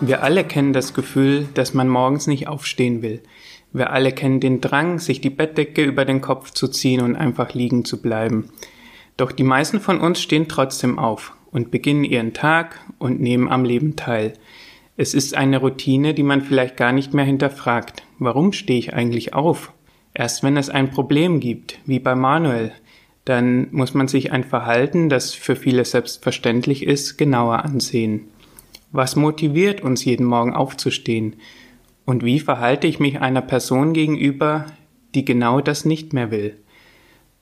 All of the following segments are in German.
Wir alle kennen das Gefühl, dass man morgens nicht aufstehen will. Wir alle kennen den Drang, sich die Bettdecke über den Kopf zu ziehen und einfach liegen zu bleiben. Doch die meisten von uns stehen trotzdem auf und beginnen ihren Tag und nehmen am Leben teil. Es ist eine Routine, die man vielleicht gar nicht mehr hinterfragt. Warum stehe ich eigentlich auf? Erst wenn es ein Problem gibt, wie bei Manuel, dann muss man sich ein Verhalten, das für viele selbstverständlich ist, genauer ansehen. Was motiviert uns jeden Morgen aufzustehen? Und wie verhalte ich mich einer Person gegenüber, die genau das nicht mehr will?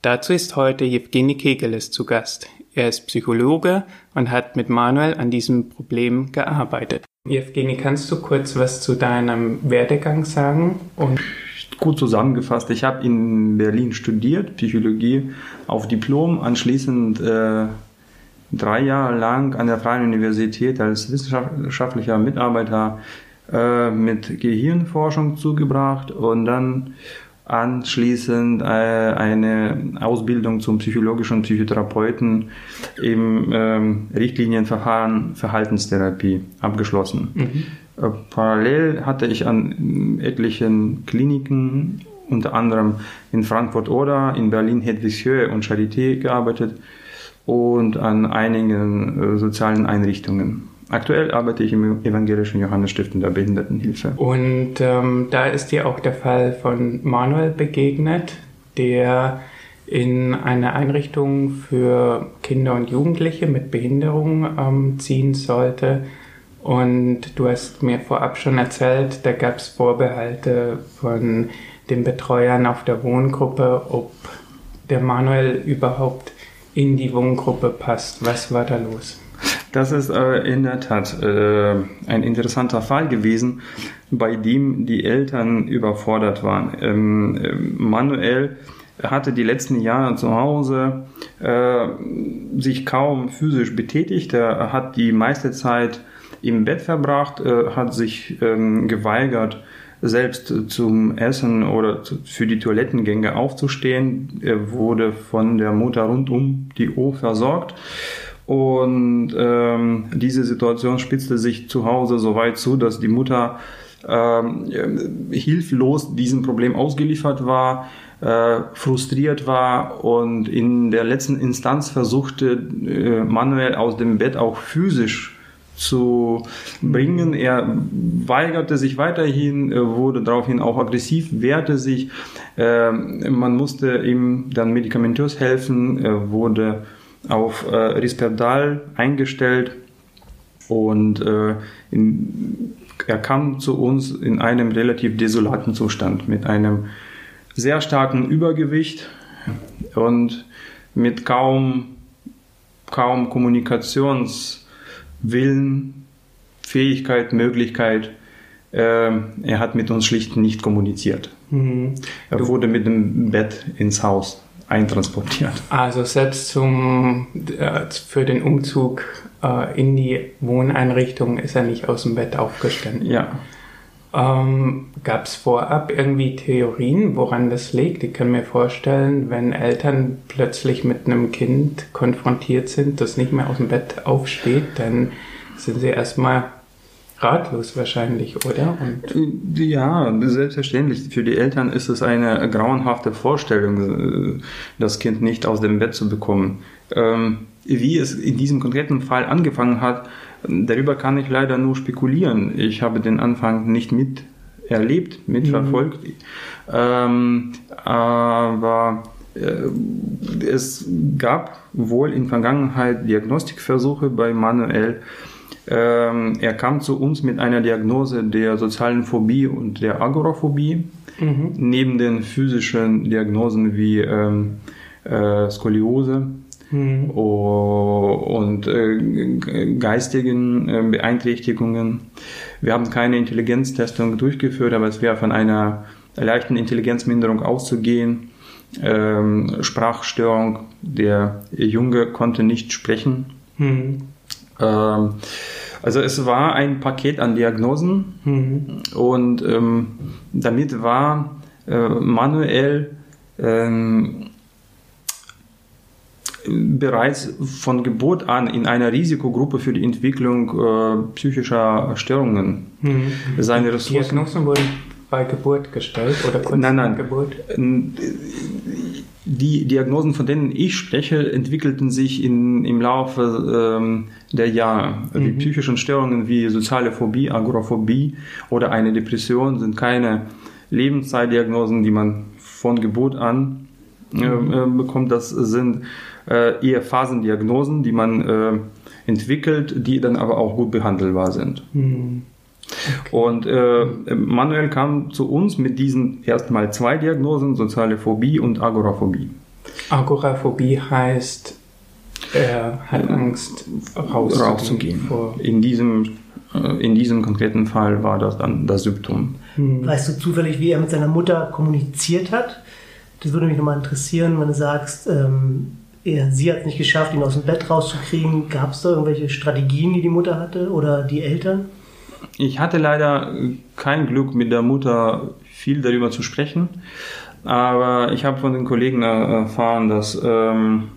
Dazu ist heute Jewgeni Kegeles zu Gast. Er ist Psychologe und hat mit Manuel an diesem Problem gearbeitet. Jewgeni, kannst du kurz was zu deinem Werdegang sagen? Und Gut zusammengefasst, ich habe in Berlin studiert, Psychologie auf Diplom, anschließend äh, drei Jahre lang an der Freien Universität als wissenschaftlicher Mitarbeiter äh, mit Gehirnforschung zugebracht und dann anschließend äh, eine Ausbildung zum psychologischen Psychotherapeuten im ähm, Richtlinienverfahren Verhaltenstherapie abgeschlossen. Mhm. Äh, parallel hatte ich an etlichen Kliniken, unter anderem in Frankfurt-Oder, in Berlin Hedwigshöhe und Charité gearbeitet und an einigen äh, sozialen Einrichtungen. Aktuell arbeite ich im evangelischen Johannesstift der Behindertenhilfe. Und ähm, da ist dir auch der Fall von Manuel begegnet, der in eine Einrichtung für Kinder und Jugendliche mit Behinderung ähm, ziehen sollte. Und du hast mir vorab schon erzählt, da gab es Vorbehalte von den Betreuern auf der Wohngruppe, ob der Manuel überhaupt in die Wohngruppe passt. Was war da los? Das ist äh, in der Tat äh, ein interessanter Fall gewesen, bei dem die Eltern überfordert waren. Ähm, äh, Manuel hatte die letzten Jahre zu Hause äh, sich kaum physisch betätigt. Er hat die meiste Zeit im Bett verbracht, äh, hat sich ähm, geweigert, selbst zum Essen oder für die Toilettengänge aufzustehen. Er wurde von der Mutter rund um die Uhr versorgt. Und ähm, diese Situation spitzte sich zu Hause so weit zu, dass die Mutter ähm, hilflos diesem Problem ausgeliefert war, äh, frustriert war und in der letzten Instanz versuchte, äh, Manuel aus dem Bett auch physisch zu bringen. Er weigerte sich weiterhin, wurde daraufhin auch aggressiv, wehrte sich. Äh, man musste ihm dann medikamentös helfen, wurde auf äh, Risperdal eingestellt und äh, er kam zu uns in einem relativ desolaten Zustand mit einem sehr starken Übergewicht und mit kaum, kaum Kommunikationswillen, Fähigkeit, Möglichkeit. Äh, er hat mit uns schlicht nicht kommuniziert. Mhm. Er wurde mit dem Bett ins Haus eintransportiert. Also selbst zum, äh, für den Umzug äh, in die Wohneinrichtung ist er nicht aus dem Bett aufgestanden. Ja. Ähm, Gab es vorab irgendwie Theorien, woran das liegt? Ich kann mir vorstellen, wenn Eltern plötzlich mit einem Kind konfrontiert sind, das nicht mehr aus dem Bett aufsteht, dann sind sie erstmal ratlos wahrscheinlich, oder? Und ja, selbstverständlich. Für die Eltern ist es eine grauenhafte Vorstellung, äh, das Kind nicht aus dem Bett zu bekommen. Ähm, wie es in diesem konkreten Fall angefangen hat, darüber kann ich leider nur spekulieren. Ich habe den Anfang nicht miterlebt, mitverfolgt. Mhm. Ähm, aber äh, es gab wohl in Vergangenheit Diagnostikversuche bei Manuel, ähm, er kam zu uns mit einer Diagnose der sozialen Phobie und der Agoraphobie, mhm. neben den physischen Diagnosen wie ähm, äh, Skoliose mhm. und äh, geistigen äh, Beeinträchtigungen. Wir haben keine Intelligenztestung durchgeführt, aber es wäre von einer leichten Intelligenzminderung auszugehen. Ähm, Sprachstörung, der Junge konnte nicht sprechen. Mhm. Ähm, also es war ein Paket an Diagnosen mhm. und ähm, damit war äh, manuell ähm, bereits von Geburt an in einer Risikogruppe für die Entwicklung äh, psychischer Störungen. Mhm. Seine Die Ressourcen. Diagnosen wurden bei Geburt gestellt oder kurz Nein, nein. Geburt? Die Diagnosen, von denen ich spreche, entwickelten sich in, im Laufe ähm, der Jahre. Die psychischen Störungen wie soziale Phobie, Agoraphobie oder eine Depression sind keine Lebenszeitdiagnosen, die man von Geburt an äh, äh, bekommt. Das sind äh, eher Phasendiagnosen, die man äh, entwickelt, die dann aber auch gut behandelbar sind. Mhm. Und äh, Manuel kam zu uns mit diesen erstmal zwei Diagnosen, soziale Phobie und Agoraphobie. Agoraphobie heißt, er hat Angst rauszugehen. rauszugehen. In diesem, äh, in diesem konkreten Fall war das dann das Symptom. Weißt du zufällig, wie er mit seiner Mutter kommuniziert hat? Das würde mich nochmal interessieren, wenn du sagst, ähm, er, sie hat es nicht geschafft, ihn aus dem Bett rauszukriegen. Gab es da irgendwelche Strategien, die die Mutter hatte oder die Eltern? Ich hatte leider kein Glück mit der Mutter viel darüber zu sprechen, aber ich habe von den Kollegen erfahren, dass, ähm,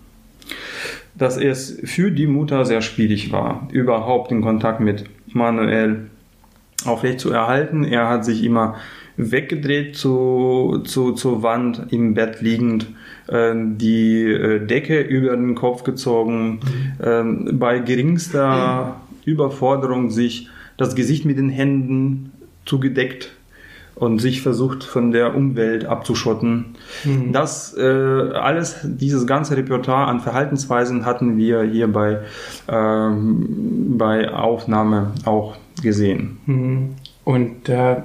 dass es für die Mutter sehr schwierig war, überhaupt den Kontakt mit Manuel aufrecht zu erhalten. Er hat sich immer weggedreht zu, zu, zur Wand im Bett liegend, äh, die äh, Decke über den Kopf gezogen, ähm, bei geringster Überforderung sich das Gesicht mit den Händen zugedeckt und sich versucht von der Umwelt abzuschotten. Das äh, alles, dieses ganze Repertoire an Verhaltensweisen hatten wir hier bei, ähm, bei Aufnahme auch gesehen. Mhm. Und da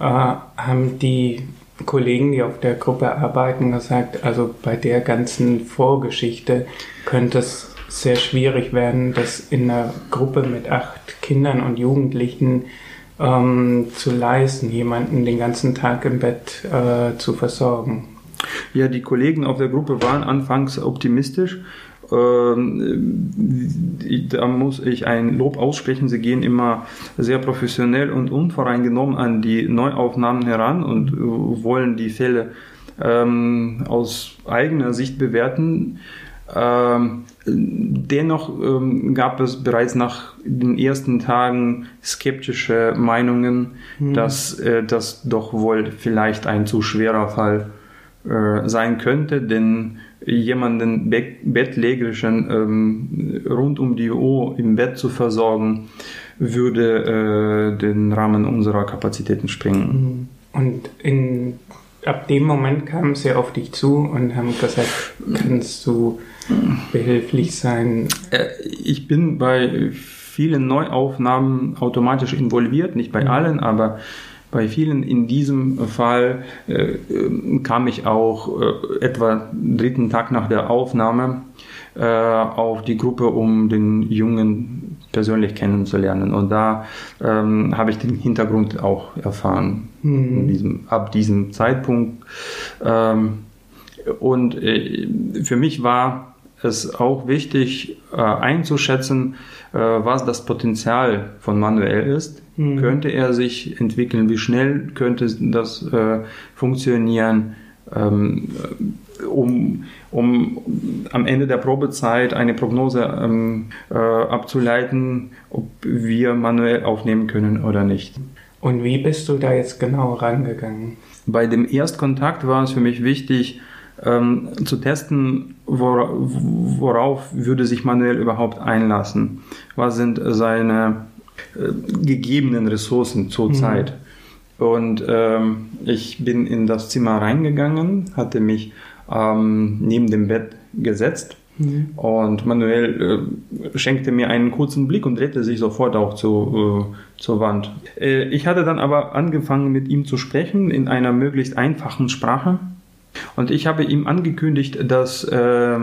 äh, haben die Kollegen, die auf der Gruppe arbeiten, gesagt, also bei der ganzen Vorgeschichte könnte es sehr schwierig werden, das in einer Gruppe mit acht Kindern und Jugendlichen ähm, zu leisten, jemanden den ganzen Tag im Bett äh, zu versorgen. Ja, die Kollegen auf der Gruppe waren anfangs optimistisch. Ähm, Da muss ich ein Lob aussprechen. Sie gehen immer sehr professionell und unvoreingenommen an die Neuaufnahmen heran und äh, wollen die Fälle ähm, aus eigener Sicht bewerten. Ähm, dennoch ähm, gab es bereits nach den ersten Tagen skeptische Meinungen, dass äh, das doch wohl vielleicht ein zu schwerer Fall äh, sein könnte, denn jemanden be bettlägerischen ähm, rund um die Uhr im Bett zu versorgen, würde äh, den Rahmen unserer Kapazitäten sprengen. Und in, ab dem Moment kamen sie auf dich zu und haben gesagt, kannst du behilflich sein? Äh, ich bin bei vielen Neuaufnahmen automatisch involviert, nicht bei allen, aber bei vielen in diesem Fall äh, äh, kam ich auch äh, etwa dritten Tag nach der Aufnahme äh, auf die Gruppe, um den Jungen persönlich kennenzulernen. Und da ähm, habe ich den Hintergrund auch erfahren, in diesem, ab diesem Zeitpunkt. Ähm, und äh, für mich war es auch wichtig äh, einzuschätzen, äh, was das Potenzial von Manuel ist. Könnte er sich entwickeln? Wie schnell könnte das äh, funktionieren? Ähm, um, um am Ende der Probezeit eine Prognose ähm, äh, abzuleiten, ob wir manuell aufnehmen können oder nicht. Und wie bist du da jetzt genau rangegangen? Bei dem Erstkontakt war es für mich wichtig, ähm, zu testen, wora, worauf würde sich Manuel überhaupt einlassen. Was sind seine äh, gegebenen Ressourcen zur Zeit? Und ähm, ich bin in das Zimmer reingegangen, hatte mich ähm, neben dem Bett gesetzt und Manuel äh, schenkte mir einen kurzen Blick und drehte sich sofort auch zu, äh, zur Wand. Äh, ich hatte dann aber angefangen mit ihm zu sprechen in einer möglichst einfachen Sprache und ich habe ihm angekündigt, dass äh,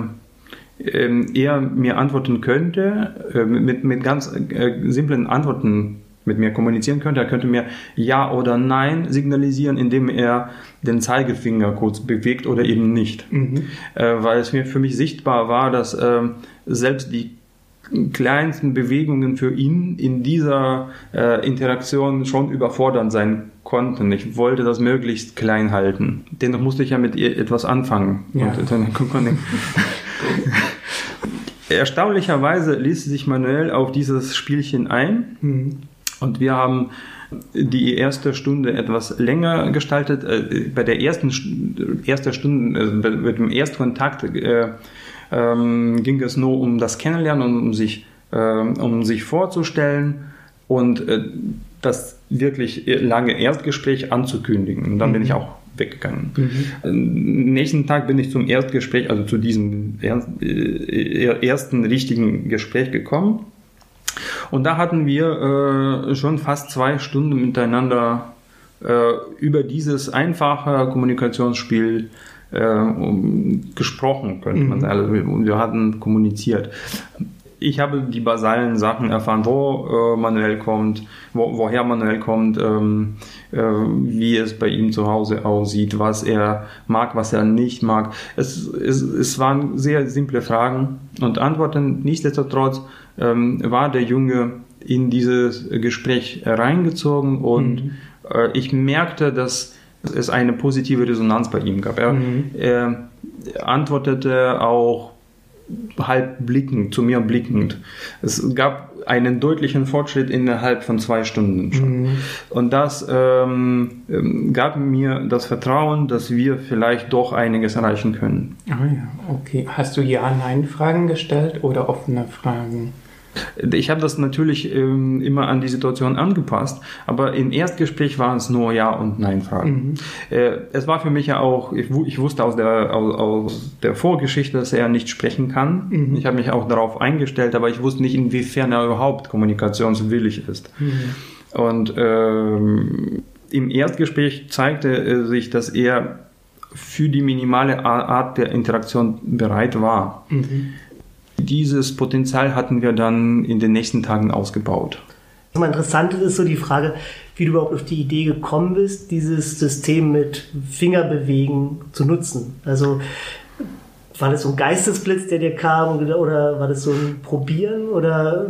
er mir antworten könnte, äh, mit, mit ganz äh, simplen Antworten mit mir kommunizieren könnte. Er könnte mir Ja oder Nein signalisieren, indem er den Zeigefinger kurz bewegt oder eben nicht. Äh, weil es mir für mich sichtbar war, dass ähm, selbst die kleinsten Bewegungen für ihn in dieser äh, Interaktion schon überfordernd sein konnten. Ich wollte das möglichst klein halten. Dennoch musste ich ja mit ihr etwas anfangen. Ja. Und konnte Erstaunlicherweise ließ sich Manuel auf dieses Spielchen ein mhm. und wir haben die erste Stunde etwas länger gestaltet. Äh, bei der ersten erster Stunde, also mit dem Erstkontakt, äh, ähm, ging es nur um das Kennenlernen, um sich, äh, um sich vorzustellen und äh, das wirklich lange Erstgespräch anzukündigen. Und dann mhm. bin ich mhm. auch weggegangen. Mhm. Nächsten Tag bin ich zum Erstgespräch, also zu diesem äh, ersten richtigen Gespräch gekommen. Und da hatten wir äh, schon fast zwei Stunden miteinander äh, über dieses einfache Kommunikationsspiel äh, gesprochen, könnte man mhm. sagen. Also wir hatten kommuniziert ich habe die basalen Sachen erfahren, wo äh, Manuel kommt, wo, woher Manuel kommt, ähm, äh, wie es bei ihm zu Hause aussieht, was er mag, was er nicht mag. Es, es, es waren sehr simple Fragen und Antworten. Nichtsdestotrotz ähm, war der Junge in dieses Gespräch reingezogen und mhm. äh, ich merkte, dass es eine positive Resonanz bei ihm gab. Er, mhm. er antwortete auch halb blickend, zu mir blickend. Es gab einen deutlichen Fortschritt innerhalb von zwei Stunden schon. Mhm. Und das ähm, ähm, gab mir das Vertrauen, dass wir vielleicht doch einiges erreichen können. Ah ja, okay. Hast du Ja-Nein-Fragen gestellt oder offene Fragen? Ich habe das natürlich ähm, immer an die Situation angepasst, aber im Erstgespräch waren es nur Ja- und Nein-Fragen. Mhm. Äh, es war für mich ja auch, ich, ich wusste aus der, aus, aus, der Vorgeschichte, dass er nicht sprechen kann. Mhm. Ich habe mich auch darauf eingestellt, aber ich wusste nicht, inwiefern er überhaupt kommunikationswillig ist. Mhm. Und ähm, im Erstgespräch zeigte sich, dass er für die minimale Art der Interaktion bereit war. Mhm. Dieses Potenzial hatten wir dann in den nächsten Tagen ausgebaut. Interessant ist so die Frage, wie du überhaupt auf die Idee gekommen bist, dieses System mit Fingerbewegen zu nutzen. Also war das so ein Geistesblitz, der dir kam, oder war das so ein Probieren oder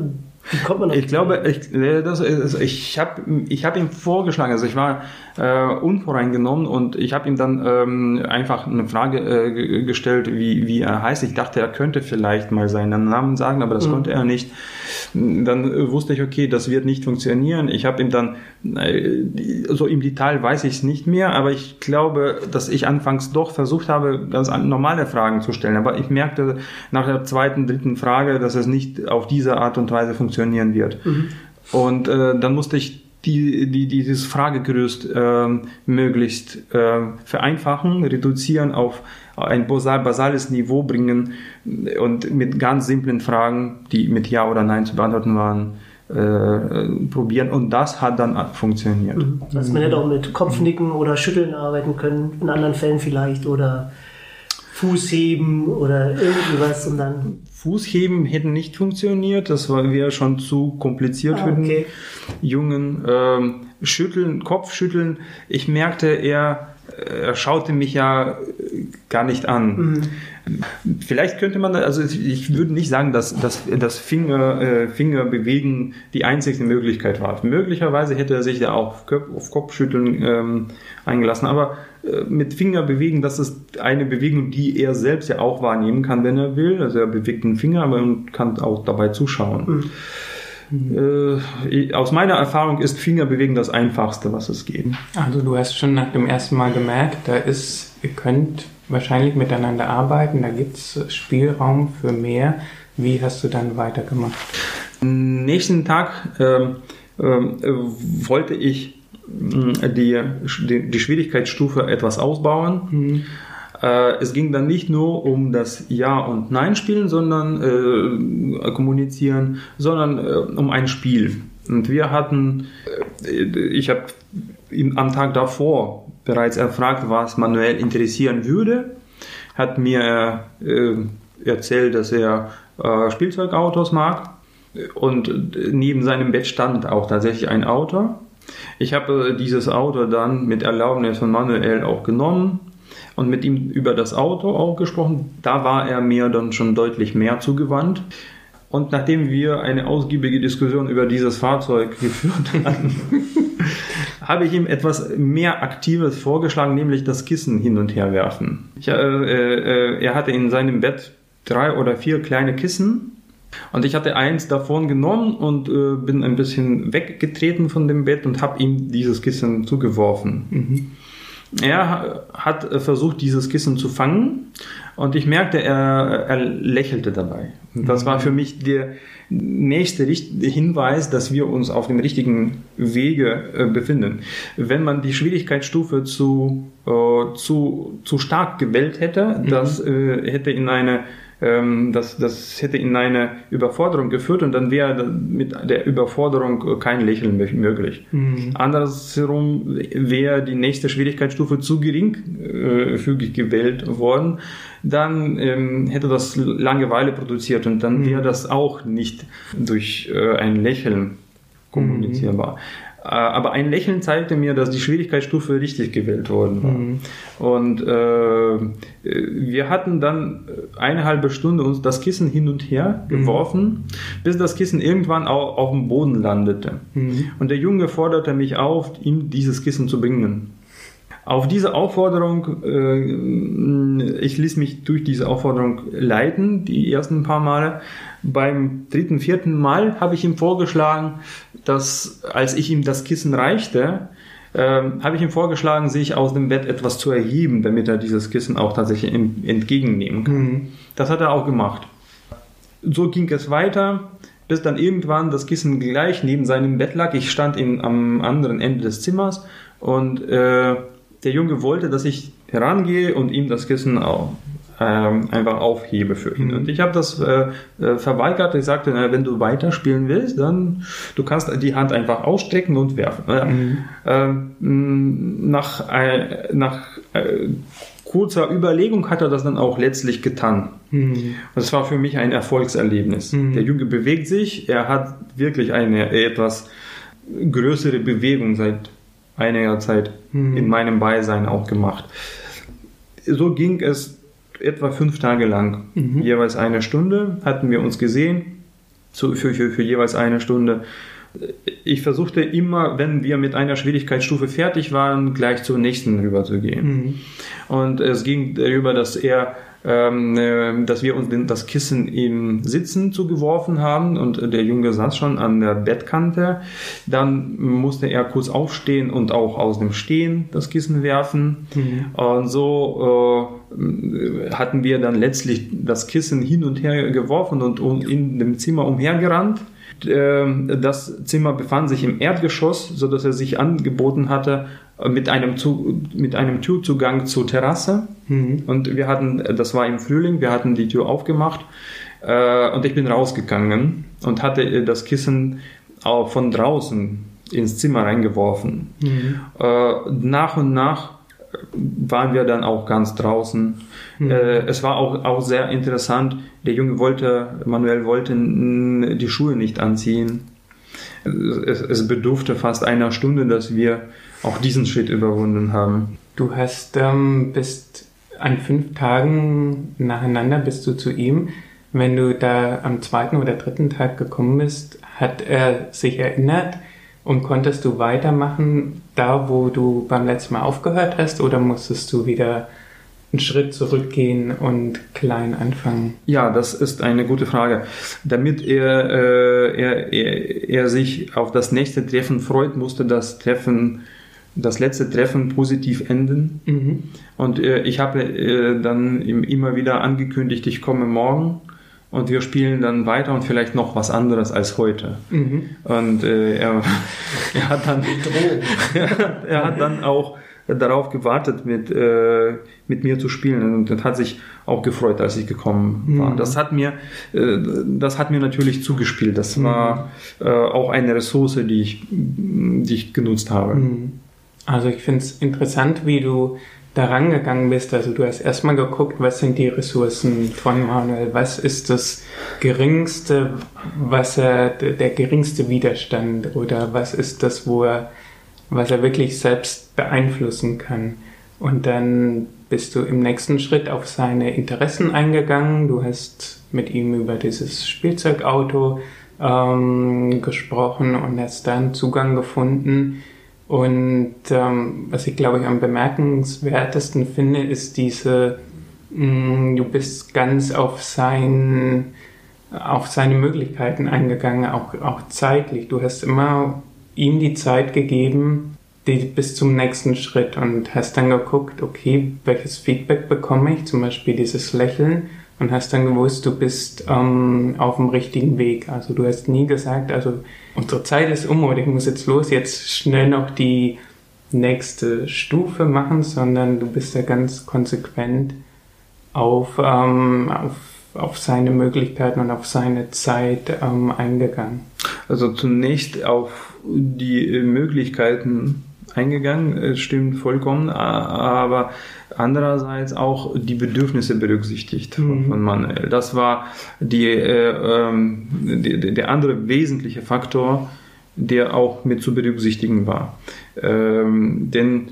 wie kommt man ich glaube, ich, das, ich habe ich hab ihm vorgeschlagen, also ich war äh, unvoreingenommen und ich habe ihm dann ähm, einfach eine Frage äh, gestellt, wie, wie er heißt. Ich dachte, er könnte vielleicht mal seinen Namen sagen, aber das mhm. konnte er nicht. Dann äh, wusste ich, okay, das wird nicht funktionieren. Ich habe ihm dann, äh, so im Detail weiß ich es nicht mehr, aber ich glaube, dass ich anfangs doch versucht habe, ganz normale Fragen zu stellen. Aber ich merkte nach der zweiten, dritten Frage, dass es nicht auf diese Art und Weise funktionieren wird. Mhm. Und äh, dann musste ich die, die, dieses Fragegerüst äh, möglichst äh, vereinfachen, reduzieren auf ein basales Niveau bringen und mit ganz simplen Fragen, die mit Ja oder Nein zu beantworten waren, äh, probieren und das hat dann funktioniert. Mhm. Also man hätte auch mit Kopfnicken oder Schütteln arbeiten können, in anderen Fällen vielleicht oder Fußheben oder irgendwas und dann. Fußheben hätten nicht funktioniert, das wäre schon zu kompliziert ah, für den okay. Jungen. Ähm, schütteln, Kopfschütteln, ich merkte, er, er schaute mich ja gar nicht an. Mhm. Vielleicht könnte man, also ich würde nicht sagen, dass, dass das Finger, äh, Fingerbewegen die einzige Möglichkeit war. Möglicherweise hätte er sich da auch auf Kopfschütteln ähm, eingelassen, aber äh, mit Fingerbewegen, das ist eine Bewegung, die er selbst ja auch wahrnehmen kann, wenn er will. Also er bewegt den Finger, aber man kann auch dabei zuschauen. Mhm. Äh, aus meiner Erfahrung ist Fingerbewegen das einfachste, was es geht. Also du hast schon nach dem ersten Mal gemerkt, da ist, ihr könnt wahrscheinlich miteinander arbeiten, da gibt es Spielraum für mehr. Wie hast du dann weitergemacht? Nächsten Tag ähm, ähm, wollte ich die, die, die, Schwierigkeitsstufe etwas ausbauen. Mhm. Äh, es ging dann nicht nur um das Ja- und Nein-Spielen, sondern äh, kommunizieren, sondern äh, um ein Spiel. Und wir hatten, äh, ich habe am Tag davor bereits erfragt, was Manuel interessieren würde, hat mir äh, erzählt, dass er äh, Spielzeugautos mag und neben seinem Bett stand auch tatsächlich ein Auto. Ich habe dieses Auto dann mit Erlaubnis von Manuel auch genommen und mit ihm über das Auto auch gesprochen. Da war er mir dann schon deutlich mehr zugewandt. Und nachdem wir eine ausgiebige Diskussion über dieses Fahrzeug geführt hatten, habe ich ihm etwas mehr Aktives vorgeschlagen, nämlich das Kissen hin und her werfen. Ich, äh, äh, er hatte in seinem Bett drei oder vier kleine Kissen und ich hatte eins davon genommen und äh, bin ein bisschen weggetreten von dem Bett und habe ihm dieses Kissen zugeworfen. Mhm. Er hat versucht, dieses Kissen zu fangen und ich merkte, er, er lächelte dabei. Und das war für mich der nächste Hinweis, dass wir uns auf dem richtigen Wege äh, befinden. Wenn man die Schwierigkeitsstufe zu, äh, zu, zu stark gewählt hätte, mhm. das äh, hätte in eine ähm, das, das hätte in eine Überforderung geführt und dann wäre mit der Überforderung kein Lächeln möglich. Mhm. Andersherum wäre die nächste Schwierigkeitsstufe zu geringfügig äh, gewählt worden, dann ähm, hätte das Langeweile produziert und dann wäre mhm. das auch nicht durch äh, ein Lächeln kommunizierbar. Mhm. Äh, aber ein Lächeln zeigte mir, dass die Schwierigkeitsstufe richtig gewählt worden war. Mhm. Und äh, wir hatten dann eine halbe Stunde uns das Kissen hin und her mhm. geworfen, mhm. bis das Kissen irgendwann auch auf dem Boden landete. Mhm. Und der Junge forderte mich auf, ihm dieses Kissen zu bringen. Auf diese Aufforderung, äh, ich ließ mich durch diese Aufforderung leiten, die ersten paar Male. Beim dritten, vierten Mal habe ich ihm vorgeschlagen, dass als ich ihm das Kissen reichte, äh, habe ich ihm vorgeschlagen, sich aus dem Bett etwas zu erheben, damit er dieses Kissen auch tatsächlich entgegennehmen kann. Mhm. Das hat er auch gemacht. So ging es weiter, bis dann irgendwann das Kissen gleich neben seinem Bett lag. Ich stand in, am anderen Ende des Zimmers und äh, der Junge wollte, dass ich herangehe und ihm das Kissen auch, ähm, einfach aufhebe für ihn. Mhm. Und ich habe das äh, äh, verweigert. Ich sagte, na, wenn du weiterspielen willst, dann du kannst die Hand einfach ausstrecken und werfen. Mhm. Ähm, nach äh, nach kurzer Überlegung hat er das dann auch letztlich getan. Mhm. Und das war für mich ein Erfolgserlebnis. Mhm. Der Junge bewegt sich, er hat wirklich eine etwas größere Bewegung seit einiger Zeit mhm. in meinem Beisein auch gemacht. So ging es etwa fünf Tage lang. Mhm. Jeweils eine Stunde hatten wir uns gesehen, für, für, für jeweils eine Stunde. Ich versuchte immer, wenn wir mit einer Schwierigkeitsstufe fertig waren, gleich zur nächsten rüberzugehen. Mhm. Und es ging darüber, dass er ähm, äh, dass wir uns das Kissen im Sitzen zugeworfen haben und der Junge saß schon an der Bettkante. Dann musste er kurz aufstehen und auch aus dem Stehen das Kissen werfen. Mhm. Und so äh, hatten wir dann letztlich das Kissen hin und her geworfen und in dem Zimmer umhergerannt. Ähm, das Zimmer befand sich im Erdgeschoss, so dass er sich angeboten hatte mit einem, Zu mit einem Türzugang zur Terrasse. Mhm. Und wir hatten, das war im Frühling, wir hatten die Tür aufgemacht äh, und ich bin rausgegangen und hatte das Kissen auch von draußen ins Zimmer reingeworfen. Mhm. Äh, nach und nach waren wir dann auch ganz draußen. Mhm. Äh, es war auch, auch sehr interessant. Der Junge wollte, Manuel wollte die Schuhe nicht anziehen. Es, es bedurfte fast einer Stunde, dass wir auch diesen Schritt überwunden haben. Du hast ähm, bist an fünf Tagen nacheinander bist du zu ihm. Wenn du da am zweiten oder dritten Tag gekommen bist, hat er sich erinnert und konntest du weitermachen, da wo du beim letzten Mal aufgehört hast, oder musstest du wieder einen Schritt zurückgehen und klein anfangen? Ja, das ist eine gute Frage. Damit er, äh, er, er, er sich auf das nächste Treffen freut, musste das Treffen das letzte Treffen positiv enden. Mhm. Und äh, ich habe äh, dann immer wieder angekündigt, ich komme morgen und wir spielen dann weiter und vielleicht noch was anderes als heute. Mhm. Und äh, er, er, hat dann er hat dann auch darauf gewartet, mit, äh, mit mir zu spielen und hat sich auch gefreut, als ich gekommen war. Mhm. Das hat mir, äh, das hat mir natürlich zugespielt. Das war mhm. äh, auch eine Ressource, die ich, die ich genutzt habe. Also ich finde es interessant, wie du daran gegangen bist. Also du hast erstmal geguckt, was sind die Ressourcen von Manuel, was ist das geringste, was er, der geringste Widerstand oder was ist das, wo er, was er wirklich selbst beeinflussen kann. Und dann bist du im nächsten Schritt auf seine Interessen eingegangen. Du hast mit ihm über dieses Spielzeugauto ähm, gesprochen und hast dann Zugang gefunden und ähm, was ich glaube ich am bemerkenswertesten finde, ist diese Mm, du bist ganz auf sein, auf seine Möglichkeiten eingegangen, auch, auch zeitlich. Du hast immer ihm die Zeit gegeben, die, bis zum nächsten Schritt und hast dann geguckt, okay, welches Feedback bekomme ich, zum Beispiel dieses Lächeln und hast dann gewusst, du bist ähm, auf dem richtigen Weg. Also du hast nie gesagt, also unsere Zeit ist um oder ich muss jetzt los, jetzt schnell noch die nächste Stufe machen, sondern du bist ja ganz konsequent auf, ähm, auf, auf seine Möglichkeiten und auf seine Zeit ähm, eingegangen. Also zunächst auf die Möglichkeiten eingegangen, stimmt vollkommen, aber andererseits auch die Bedürfnisse berücksichtigt mhm. von Manuel. Das war die, äh, ähm, die, der andere wesentliche Faktor, der auch mit zu berücksichtigen war. Ähm, denn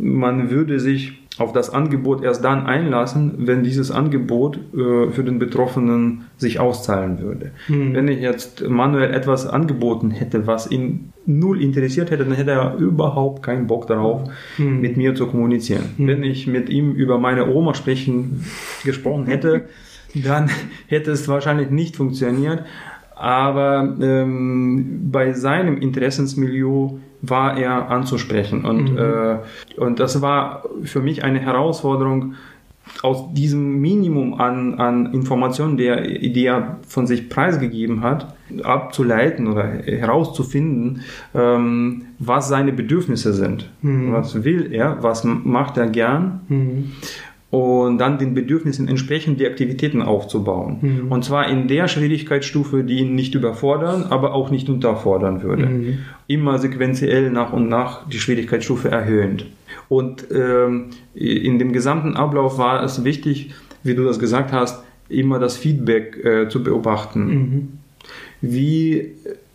man würde sich auf das Angebot erst dann einlassen, wenn dieses Angebot äh, für den Betroffenen sich auszahlen würde. Mhm. Wenn ich jetzt Manuel etwas angeboten hätte, was ihn null interessiert hätte, dann hätte er überhaupt keinen Bock darauf, mhm. mit mir zu kommunizieren. Mhm. Wenn ich mit ihm über meine Oma sprechen gesprochen hätte, dann hätte es wahrscheinlich nicht funktioniert. Aber ähm, bei seinem Interessensmilieu war er anzusprechen. Und, mhm. äh, und das war für mich eine Herausforderung, aus diesem Minimum an, an Informationen, der, die er von sich preisgegeben hat, abzuleiten oder herauszufinden, ähm, was seine Bedürfnisse sind. Mhm. Was will er, was macht er gern. Mhm und dann den Bedürfnissen entsprechend die Aktivitäten aufzubauen. Mhm. Und zwar in der Schwierigkeitsstufe, die ihn nicht überfordern, aber auch nicht unterfordern würde. Mhm. Immer sequenziell nach und nach die Schwierigkeitsstufe erhöhend. Und ähm, in dem gesamten Ablauf war es wichtig, wie du das gesagt hast, immer das Feedback äh, zu beobachten. Mhm. Wie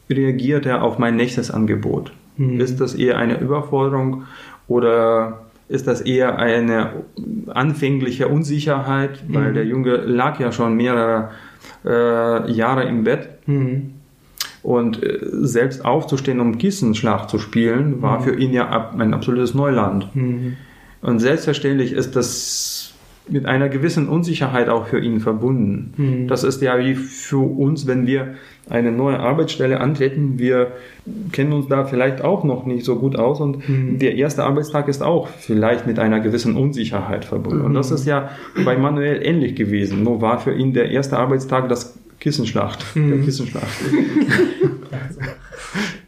reagiert er auf mein nächstes Angebot? Mhm. Ist das eher eine Überforderung oder ist das eher eine anfängliche Unsicherheit, weil mhm. der Junge lag ja schon mehrere äh, Jahre im Bett. Mhm. Und äh, selbst aufzustehen, um Kissenschlag zu spielen, war mhm. für ihn ja ein absolutes Neuland. Mhm. Und selbstverständlich ist das mit einer gewissen Unsicherheit auch für ihn verbunden. Mhm. Das ist ja wie für uns, wenn wir eine neue Arbeitsstelle antreten. Wir kennen uns da vielleicht auch noch nicht so gut aus und mhm. der erste Arbeitstag ist auch vielleicht mit einer gewissen Unsicherheit verbunden. Mhm. Und das ist ja bei Manuel ähnlich gewesen. Nur war für ihn der erste Arbeitstag das Kissenschlacht. Mhm. Der Kissenschlacht.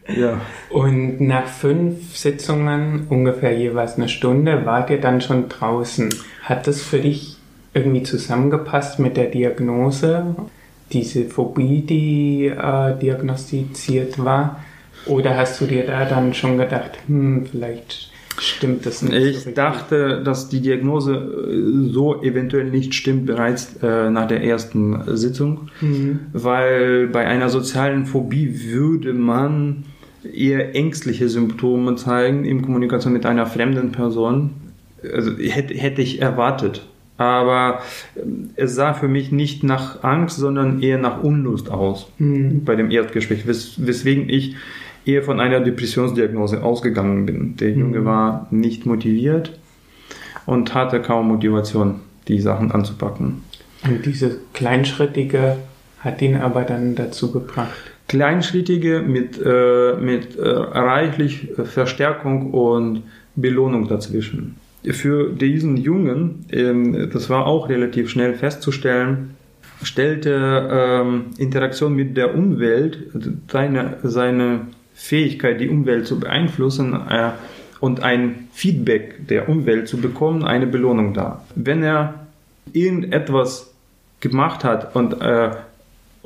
ja. Und nach fünf Sitzungen, ungefähr jeweils eine Stunde, wart ihr dann schon draußen. Hat das für dich irgendwie zusammengepasst mit der Diagnose? diese Phobie, die äh, diagnostiziert war? Oder hast du dir da dann schon gedacht, hm, vielleicht stimmt das nicht? Ich so dachte, dass die Diagnose äh, so eventuell nicht stimmt bereits äh, nach der ersten Sitzung, mhm. weil bei einer sozialen Phobie würde man eher ängstliche Symptome zeigen in Kommunikation mit einer fremden Person. Also hätte, hätte ich erwartet aber ähm, es sah für mich nicht nach Angst, sondern eher nach Unlust aus mhm. bei dem Erdgespräch, wes weswegen ich eher von einer Depressionsdiagnose ausgegangen bin. Der Junge mhm. war nicht motiviert und hatte kaum Motivation, die Sachen anzupacken. Und diese kleinschrittige hat ihn aber dann dazu gebracht. Kleinschrittige mit, äh, mit äh, reichlich Verstärkung und Belohnung dazwischen für diesen Jungen, ähm, das war auch relativ schnell festzustellen, stellte ähm, Interaktion mit der Umwelt, seine, seine Fähigkeit, die Umwelt zu beeinflussen äh, und ein Feedback der Umwelt zu bekommen, eine Belohnung dar. Wenn er irgendetwas gemacht hat und äh,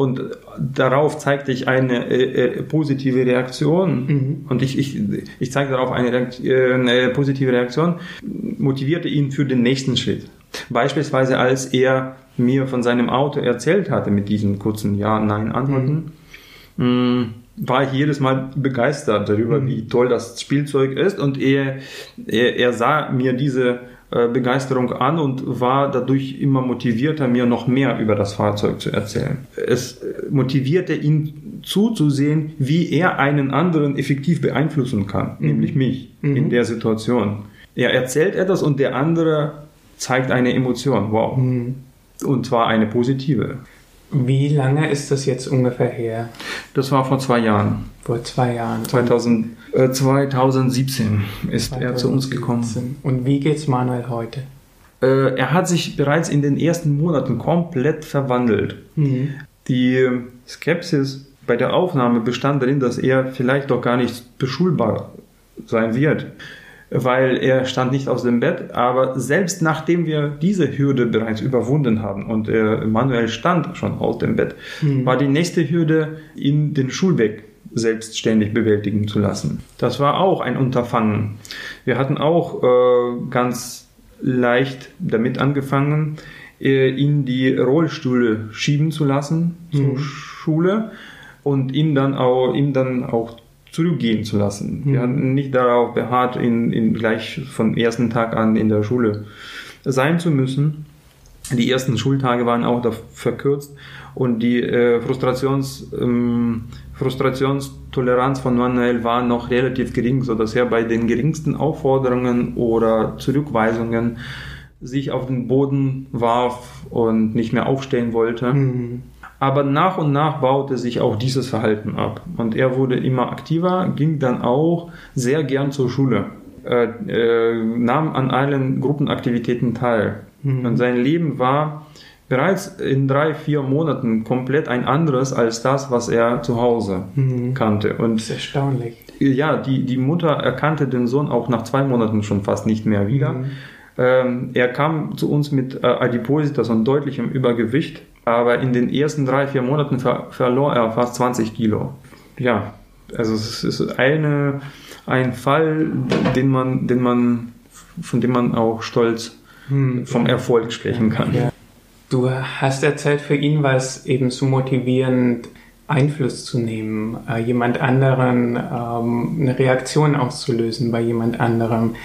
und darauf zeigte ich eine äh, äh, positive Reaktion mhm. und ich, ich, ich zeigte darauf eine, Reaktion, äh, eine positive Reaktion, motivierte ihn für den nächsten Schritt. Beispielsweise als er mir von seinem Auto erzählt hatte mit diesen kurzen Ja-Nein-Antworten, mhm. War ich jedes Mal begeistert darüber, mhm. wie toll das Spielzeug ist und er, er, er sah mir diese äh, Begeisterung an und war dadurch immer motivierter, mir noch mehr über das Fahrzeug zu erzählen. Es motivierte ihn zuzusehen, wie er einen anderen effektiv beeinflussen kann, mhm. nämlich mich mhm. in der Situation. Er erzählt etwas und der andere zeigt eine Emotion. Wow. Mhm. Und zwar eine positive. Wie lange ist das jetzt ungefähr her? Das war vor zwei Jahren. Vor zwei Jahren. 2000, äh, 2017 ist er zu uns gekommen. 2017. Und wie geht's Manuel heute? Äh, er hat sich bereits in den ersten Monaten komplett verwandelt. Mhm. Die Skepsis bei der Aufnahme bestand darin, dass er vielleicht doch gar nicht beschulbar sein wird, weil er stand nicht aus dem Bett. Aber selbst nachdem wir diese Hürde bereits überwunden haben und äh, Manuel stand schon aus dem Bett, Mhm. war die nächste Hürde, ihn den Schulweg selbstständig bewältigen zu lassen. Das war auch ein Unterfangen. Wir hatten auch äh, ganz leicht damit angefangen, äh, ihn die Rollstühle schieben zu lassen zur Mhm. Schule und ihn dann auch, ihm dann auch zurückgehen zu lassen. Wir Mhm. hatten nicht darauf beharrt, ihn, ihn gleich vom ersten Tag an in der Schule sein zu müssen. Die ersten Schultage waren auch da verkürzt und die äh, Frustrations, ähm, Frustrationstoleranz von Manuel war noch relativ gering, so dass er bei den geringsten Aufforderungen oder Zurückweisungen sich auf den Boden warf und nicht mehr aufstehen wollte. Mhm. Aber nach und nach baute sich auch dieses Verhalten ab. Und er wurde immer aktiver, ging dann auch sehr gern zur Schule, äh, äh, nahm an allen Gruppenaktivitäten teil. Mhm. Und sein Leben war bereits in drei, vier Monaten komplett ein anderes als das, was er zu Hause Mhm. kannte. Und Das ist erstaunlich. ja, die, die Mutter erkannte den Sohn auch nach zwei Monaten schon fast nicht mehr wieder. Mhm. Ähm, er kam zu uns mit äh, Adipositas und deutlichem Übergewicht, aber in den ersten drei, vier Monaten ver verlor er fast 20 Kilo. Ja, also es ist eine, ein Fall, den man, den man, von dem man auch stolz Mhm. vom Erfolg sprechen kann. Ja. Du hast erzählt, für ihn war es eben so motivierend, Einfluss zu nehmen, äh, jemand anderen, ähm, eine Reaktion auszulösen bei jemand anderem.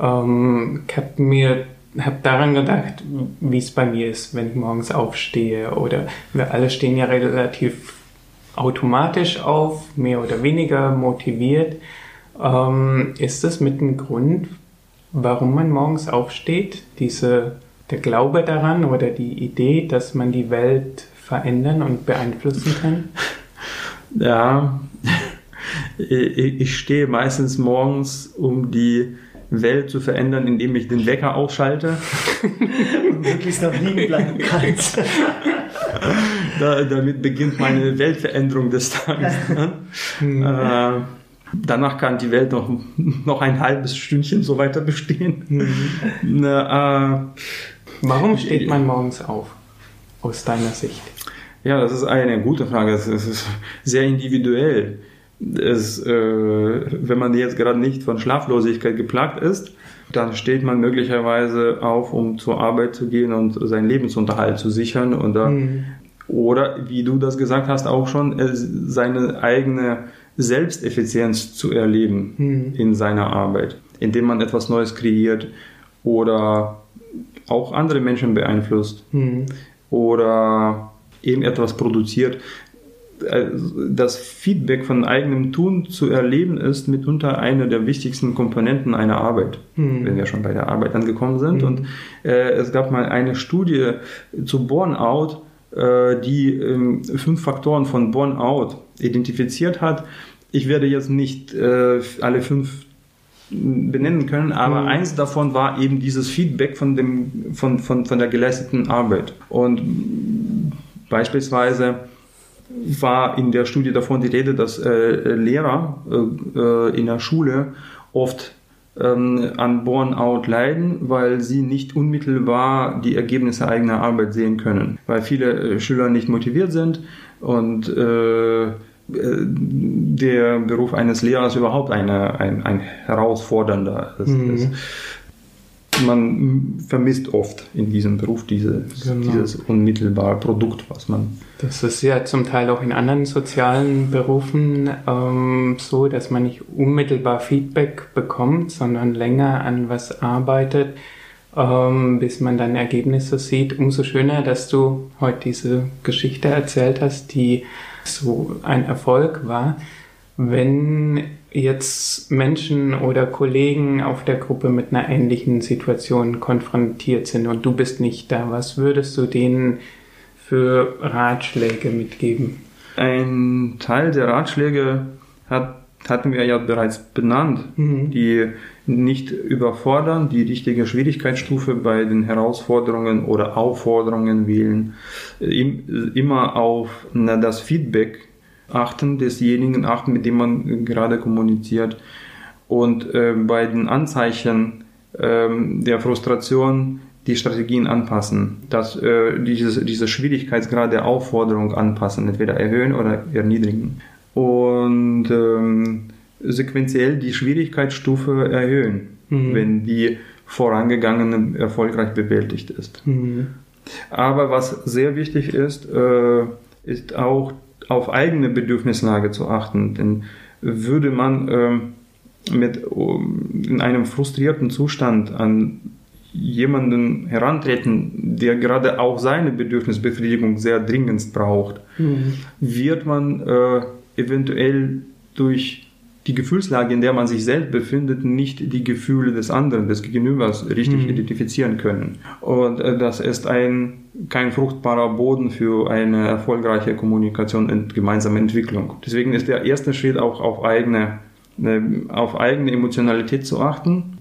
Ähm, ich habe mir hab daran gedacht, wie es bei mir ist, wenn ich morgens aufstehe. Oder wir alle stehen ja relativ automatisch auf, mehr oder weniger motiviert. Ähm, ist das mit ein Grund, warum man morgens aufsteht? Diese, der Glaube daran oder die Idee, dass man die Welt verändern und beeinflussen kann? Ja, ich stehe meistens morgens, um die Welt zu verändern, indem ich den Wecker ausschalte. Und möglichst noch liegen bleiben kannst. Da, damit beginnt meine Weltveränderung des Tages. äh, danach kann die Welt noch, noch ein halbes Stündchen so weiter bestehen. Na, äh, Warum steht man morgens auf, aus deiner Sicht? ja, das ist eine gute Frage. Es ist sehr individuell. Es, äh, wenn man jetzt gerade nicht von Schlaflosigkeit geplagt ist, dann steht man möglicherweise auf, um zur Arbeit zu gehen und seinen Lebensunterhalt zu sichern. Oder, Mhm. oder wie du das gesagt hast, auch schon äh, seine eigene Selbsteffizienz zu erleben Mhm. in seiner Arbeit, indem man etwas Neues kreiert oder auch andere Menschen beeinflusst Mhm. oder eben etwas produziert. Das Feedback von eigenem Tun zu erleben ist mitunter eine der wichtigsten Komponenten einer Arbeit, Mhm. wenn wir schon bei der Arbeit angekommen sind. Mhm. Und äh, es gab mal eine Studie zu Burnout, äh, die ähm, fünf Faktoren von Burnout identifiziert hat. Ich werde jetzt nicht äh, alle fünf benennen können, aber Mhm. eins davon war eben dieses Feedback von, dem, von, von, von der geleisteten Arbeit. Und beispielsweise war in der Studie davon die Rede, dass äh, Lehrer äh, äh, in der Schule oft ähm, an Burnout leiden, weil sie nicht unmittelbar die Ergebnisse eigener Arbeit sehen können, weil viele äh, Schüler nicht motiviert sind und äh, äh, der Beruf eines Lehrers überhaupt eine, ein, ein herausfordernder ist. Mhm. Man vermisst oft in diesem Beruf diese, Genau. dieses unmittelbare Produkt, was man Das ist ja zum Teil auch in anderen sozialen Berufen ähm, so, dass man nicht unmittelbar Feedback bekommt, sondern länger an was arbeitet, ähm, bis man dann Ergebnisse sieht. Umso schöner, dass du heute diese Geschichte erzählt hast, die so ein Erfolg war. Wenn jetzt Menschen oder Kollegen auf der Gruppe mit einer ähnlichen Situation konfrontiert sind und du bist nicht da, was würdest du denen für Ratschläge mitgeben? Ein Teil der Ratschläge hat, hatten wir ja bereits benannt, mhm. die nicht überfordern, die richtige Schwierigkeitsstufe bei den Herausforderungen oder Aufforderungen wählen, immer auf das Feedback achten, desjenigen achten, mit dem man gerade kommuniziert. Und äh, bei den Anzeichen äh, der Frustration die Strategien anpassen, dass äh, diese, diese Schwierigkeitsgrad der Aufforderung anpassen, entweder erhöhen oder erniedrigen. Und ähm, sequenziell die Schwierigkeitsstufe erhöhen, mhm. wenn die vorangegangene erfolgreich bewältigt ist. Mhm. Aber was sehr wichtig ist, äh, ist auch auf eigene Bedürfnislage zu achten. Denn würde man ähm, mit, in einem frustrierten Zustand an jemanden herantreten, der gerade auch seine Bedürfnisbefriedigung sehr dringend braucht, mhm. wird man äh, eventuell durch die Gefühlslage, in der man sich selbst befindet, nicht die Gefühle des anderen, des Gegenübers richtig mhm. identifizieren können. Und äh, das ist ein kein fruchtbarer Boden für eine erfolgreiche Kommunikation und gemeinsame Entwicklung. Deswegen ist der erste Schritt auch auf eigene, äh, auf eigene Emotionalität zu achten,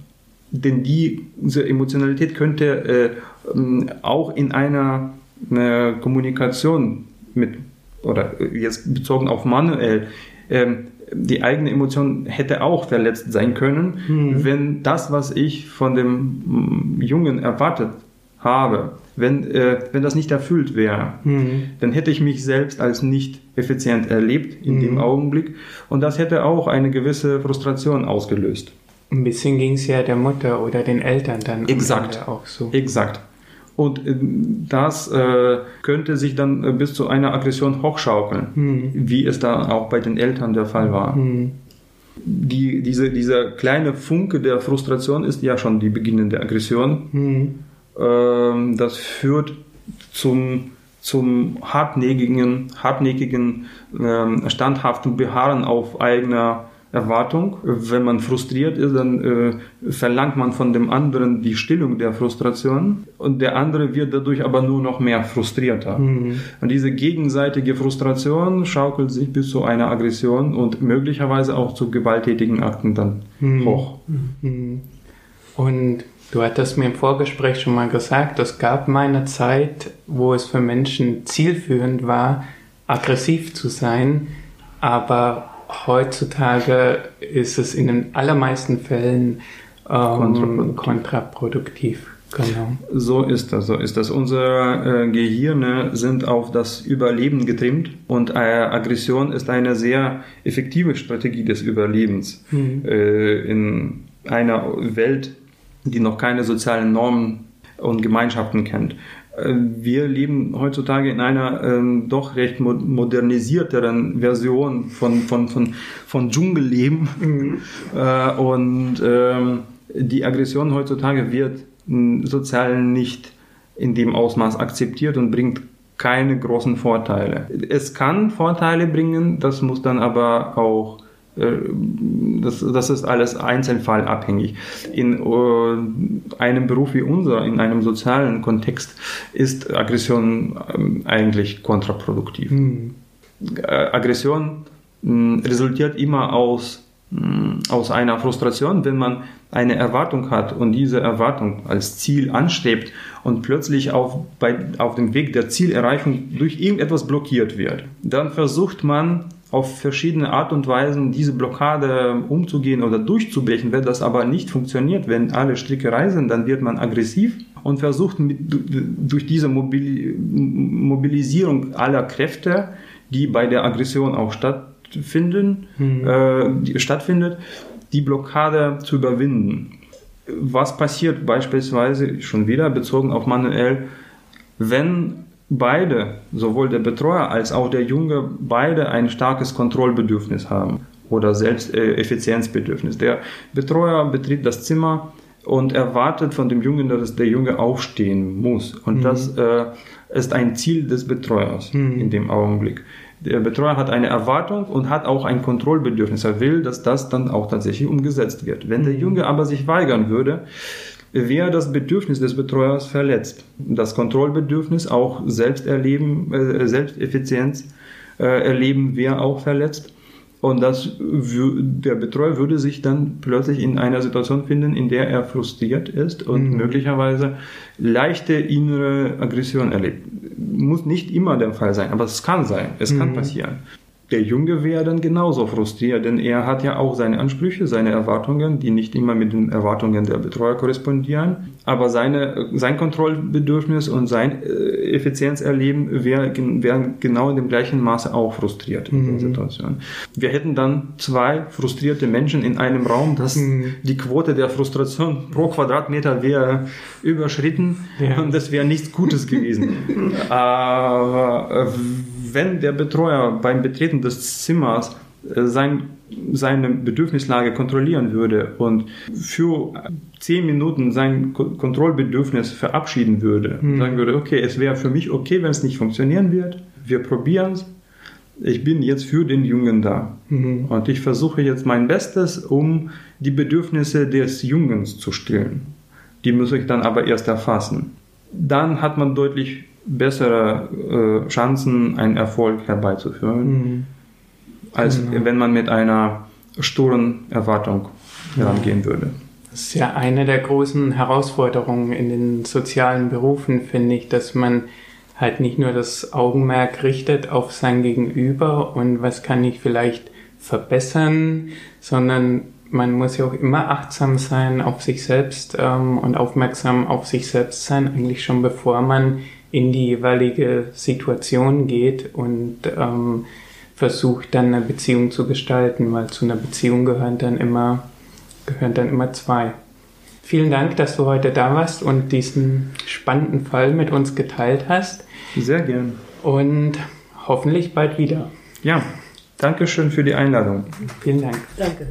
denn diese Emotionalität könnte äh, auch in einer, einer Kommunikation mit oder jetzt bezogen auf manuell ähm, die eigene Emotion hätte auch verletzt sein können, mhm. wenn das, was ich von dem Jungen erwartet habe, wenn, äh, wenn das nicht erfüllt wäre, mhm. dann hätte ich mich selbst als nicht effizient erlebt in mhm. dem Augenblick und das hätte auch eine gewisse Frustration ausgelöst. Ein bisschen ging es ja der Mutter oder den Eltern dann Exakt. auch so. Exakt. Und äh, das äh, könnte sich dann äh, bis zu einer Aggression hochschaukeln, mhm. wie es da auch bei den Eltern der Fall war. Mhm. Die, diese, dieser kleine Funke der Frustration ist ja schon die beginnende Aggression. Mhm. Ähm, das führt zum, zum hartnäckigen, hartnäckigen ähm, standhaften Beharren auf eigener Erwartung. Wenn man frustriert ist, dann äh, verlangt man von dem anderen die Stillung der Frustration und der andere wird dadurch aber nur noch mehr frustrierter. Mhm. Und diese gegenseitige Frustration schaukelt sich bis zu einer Aggression und möglicherweise auch zu gewalttätigen Akten dann mhm. hoch. Mhm. Und du hattest mir im Vorgespräch schon mal gesagt, es gab mal eine Zeit, wo es für Menschen zielführend war, aggressiv zu sein, aber heutzutage ist es in den allermeisten Fällen ähm, kontraproduktiv. kontraproduktiv. Genau. So ist das, so ist das. Unsere äh, Gehirne sind auf das Überleben getrimmt und äh, Aggression ist eine sehr effektive Strategie des Überlebens. Mhm. Äh, in einer Welt, die noch keine sozialen Normen und Gemeinschaften kennt. Äh, wir leben heutzutage in einer ähm, doch recht modernisierteren Version von, von, von, von Dschungelleben. Mhm. Äh, und ähm, die Aggression heutzutage wird sozial nicht in dem Ausmaß akzeptiert und bringt keine großen Vorteile. Es kann Vorteile bringen, das muss dann aber auch das, das ist alles einzelfallabhängig. In uh, einem Beruf wie unser, in einem sozialen Kontext, ist Aggression ähm, eigentlich kontraproduktiv. Mhm. Aggression mh, resultiert immer aus, mh, aus einer Frustration, wenn man eine Erwartung hat und diese Erwartung als Ziel anstrebt und plötzlich auf, bei, auf dem Weg der Zielerreichung durch irgendetwas blockiert wird. Dann versucht man auf verschiedene Art und Weisen diese Blockade umzugehen oder durchzubrechen. Wenn das aber nicht funktioniert, wenn alle Stricke reisen, dann wird man aggressiv und versucht mit, durch diese Mobilisierung aller Kräfte, die bei der Aggression auch stattfinden, mhm. äh, stattfindet, die Blockade zu überwinden. Was passiert beispielsweise schon wieder bezogen auf manuell, wenn beide, sowohl der Betreuer als auch der Junge, beide ein starkes Kontrollbedürfnis haben oder Selbsteffizienzbedürfnis. Der Betreuer betritt das Zimmer und erwartet von dem Jungen, dass der Junge aufstehen muss. Und mhm. das äh, ist ein Ziel des Betreuers mhm. in dem Augenblick. Der Betreuer hat eine Erwartung und hat auch ein Kontrollbedürfnis. Er will, dass das dann auch tatsächlich umgesetzt wird. Wenn der Junge aber sich weigern würde, wäre das Bedürfnis des Betreuers verletzt. Das Kontrollbedürfnis, auch Selbsterleben, äh, Selbsteffizienz äh, erleben, wäre auch verletzt. Und das, der Betreuer würde sich dann plötzlich in einer Situation finden, in der er frustriert ist und mhm. möglicherweise leichte innere Aggression erlebt. Muss nicht immer der Fall sein, aber es kann sein, es mhm. kann passieren der Junge wäre dann genauso frustriert, denn er hat ja auch seine Ansprüche, seine Erwartungen, die nicht immer mit den Erwartungen der Betreuer korrespondieren. Aber seine, sein Kontrollbedürfnis und sein äh, Effizienzerleben wären wär genau in dem gleichen Maße auch frustriert in mhm. der Situation. Wir hätten dann zwei frustrierte Menschen in einem Raum, dass mhm. die Quote der Frustration pro Quadratmeter wäre überschritten ja. und das wäre nichts Gutes gewesen. Aber äh, wenn der Betreuer beim Betreten des Zimmers äh, sein, seine Bedürfnislage kontrollieren würde und für zehn Minuten sein Kontrollbedürfnis verabschieden würde, mhm. sagen würde, okay, es wäre für mich okay, wenn es nicht funktionieren wird, wir probieren es, ich bin jetzt für den Jungen da mhm. und ich versuche jetzt mein Bestes, um die Bedürfnisse des Jungens zu stillen. Die muss ich dann aber erst erfassen. Dann hat man deutlich bessere äh, Chancen, einen Erfolg herbeizuführen, mhm. als genau. wenn man mit einer sturen Erwartung herangehen würde. Das ist ja eine der großen Herausforderungen in den sozialen Berufen, finde ich, dass man halt nicht nur das Augenmerk richtet auf sein Gegenüber und was kann ich vielleicht verbessern, sondern man muss ja auch immer achtsam sein auf sich selbst ähm, und aufmerksam auf sich selbst sein, eigentlich schon bevor man in die jeweilige Situation geht und ähm, versucht dann eine Beziehung zu gestalten, weil zu einer Beziehung gehören dann immer, gehören dann immer zwei. Vielen Dank, dass du heute da warst und diesen spannenden Fall mit uns geteilt hast. Sehr gern. Und hoffentlich bald wieder. Ja, danke schön für die Einladung. Vielen Dank. Danke.